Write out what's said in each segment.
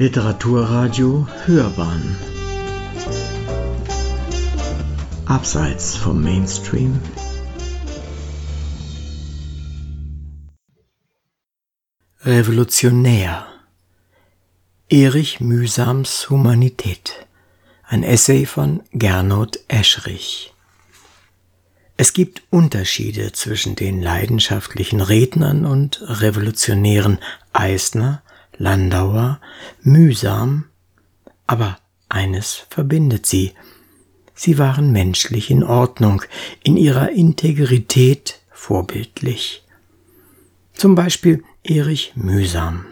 Literaturradio Hörbahn. Abseits vom Mainstream. Revolutionär. Erich Mühsams Humanität. Ein Essay von Gernot Eschrich. Es gibt Unterschiede zwischen den leidenschaftlichen Rednern und Revolutionären. Eisner, Landauer, Mühsam, aber eines verbindet sie. Sie waren menschlich in Ordnung, in ihrer Integrität vorbildlich. Zum Beispiel Erich Mühsam.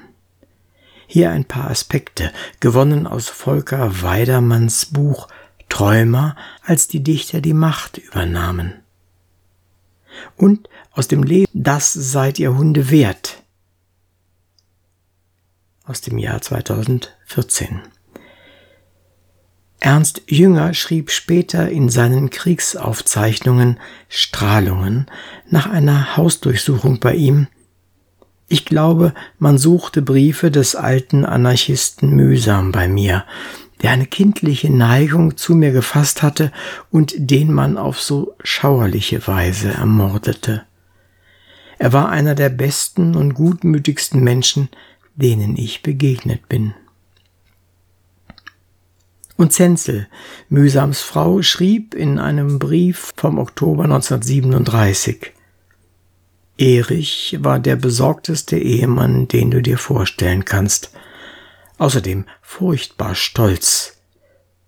Hier ein paar Aspekte, gewonnen aus Volker Weidermanns Buch Träumer, als die Dichter die Macht übernahmen und aus dem Leben Das seid ihr Hunde wert aus dem Jahr 2014. Ernst Jünger schrieb später in seinen Kriegsaufzeichnungen Strahlungen nach einer Hausdurchsuchung bei ihm Ich glaube, man suchte Briefe des alten Anarchisten mühsam bei mir, der eine kindliche Neigung zu mir gefasst hatte und den man auf so schauerliche Weise ermordete. Er war einer der besten und gutmütigsten Menschen, denen ich begegnet bin. Und Zenzel, Mühsams Frau, schrieb in einem Brief vom Oktober 1937 Erich war der besorgteste Ehemann, den du dir vorstellen kannst – außerdem furchtbar stolz.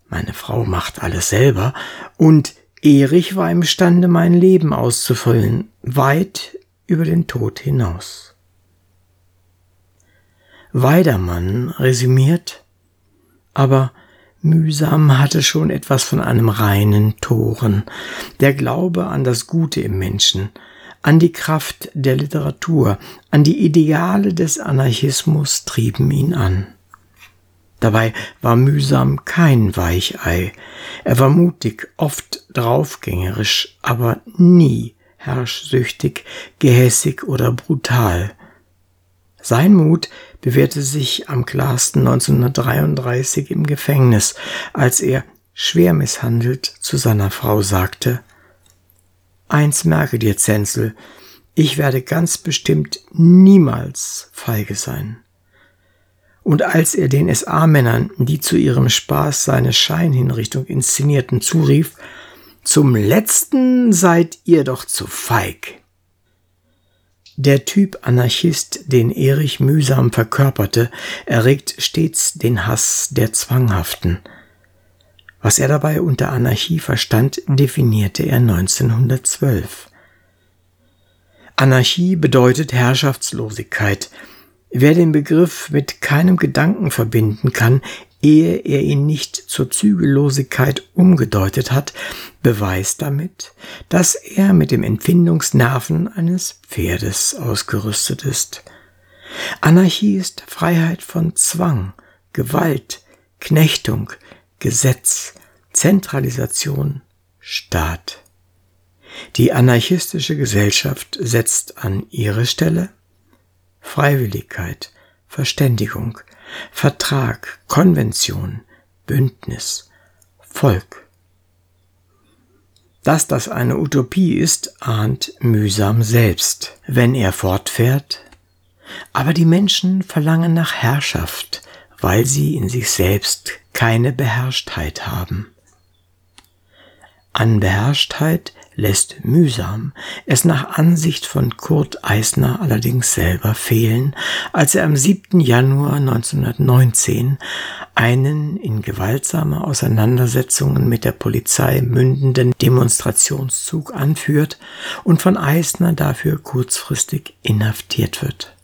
Meine Frau macht alles selber und Erich war imstande, mein Leben auszufüllen, weit über den Tod hinaus. Weidermann resümiert, aber mühsam hatte schon etwas von einem reinen Toren, der Glaube an das Gute im Menschen, an die Kraft der Literatur, an die Ideale des Anarchismus trieben ihn an. Dabei war mühsam kein Weichei. Er war mutig, oft draufgängerisch, aber nie herrschsüchtig, gehässig oder brutal. Sein Mut bewährte sich am klarsten 1933 im Gefängnis, als er, schwer misshandelt, zu seiner Frau sagte, Eins merke dir, Zenzel, ich werde ganz bestimmt niemals feige sein. Und als er den SA-Männern, die zu ihrem Spaß seine Scheinhinrichtung inszenierten, zurief, zum letzten seid ihr doch zu feig. Der Typ Anarchist, den Erich mühsam verkörperte, erregt stets den Hass der Zwanghaften. Was er dabei unter Anarchie verstand, definierte er 1912. Anarchie bedeutet Herrschaftslosigkeit, Wer den Begriff mit keinem Gedanken verbinden kann, ehe er ihn nicht zur Zügellosigkeit umgedeutet hat, beweist damit, dass er mit dem Empfindungsnerven eines Pferdes ausgerüstet ist. Anarchie ist Freiheit von Zwang, Gewalt, Knechtung, Gesetz, Zentralisation, Staat. Die anarchistische Gesellschaft setzt an ihre Stelle Freiwilligkeit, Verständigung, Vertrag, Konvention, Bündnis, Volk. Dass das eine Utopie ist, ahnt mühsam selbst, wenn er fortfährt. Aber die Menschen verlangen nach Herrschaft, weil sie in sich selbst keine Beherrschtheit haben. An Beherrschtheit lässt mühsam es nach Ansicht von Kurt Eisner allerdings selber fehlen, als er am 7. Januar 1919 einen in gewaltsame Auseinandersetzungen mit der Polizei mündenden Demonstrationszug anführt und von Eisner dafür kurzfristig inhaftiert wird.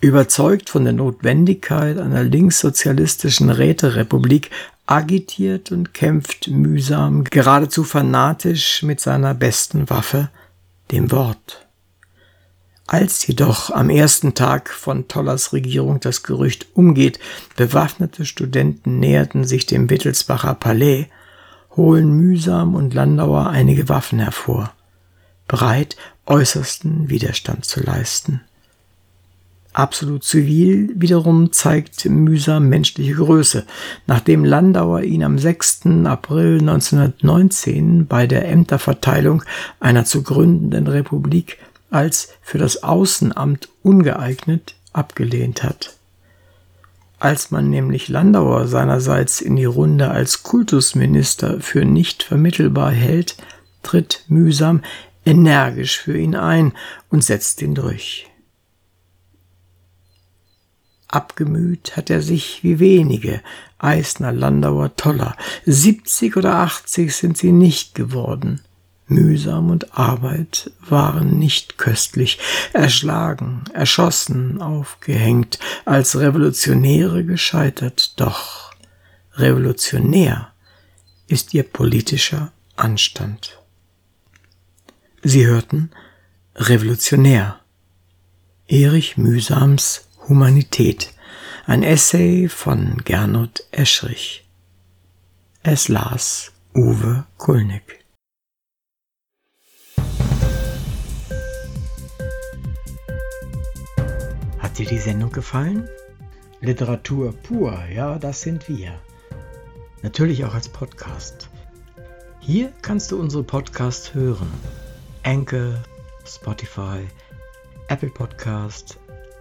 Überzeugt von der Notwendigkeit einer linkssozialistischen Räterepublik agitiert und kämpft mühsam, geradezu fanatisch mit seiner besten Waffe, dem Wort. Als jedoch am ersten Tag von Tollers Regierung das Gerücht umgeht, bewaffnete Studenten näherten sich dem Wittelsbacher Palais, holen mühsam und Landauer einige Waffen hervor, bereit äußersten Widerstand zu leisten. Absolut zivil wiederum zeigt mühsam menschliche Größe. Nachdem Landauer ihn am 6. April 1919 bei der Ämterverteilung einer zu gründenden Republik als für das Außenamt ungeeignet abgelehnt hat. Als man nämlich Landauer seinerseits in die Runde als Kultusminister für nicht vermittelbar hält, tritt mühsam energisch für ihn ein und setzt ihn durch. Abgemüht hat er sich wie wenige, Eisner, Landauer, Toller. Siebzig oder achtzig sind sie nicht geworden. Mühsam und Arbeit waren nicht köstlich, erschlagen, erschossen, aufgehängt, als Revolutionäre gescheitert, doch revolutionär ist ihr politischer Anstand. Sie hörten Revolutionär Erich Mühsams Humanität. Ein Essay von Gernot Eschrich. Es las Uwe Kulnig. Hat dir die Sendung gefallen? Literatur pur, ja, das sind wir. Natürlich auch als Podcast. Hier kannst du unsere Podcasts hören. Anchor, Spotify, Apple Podcast,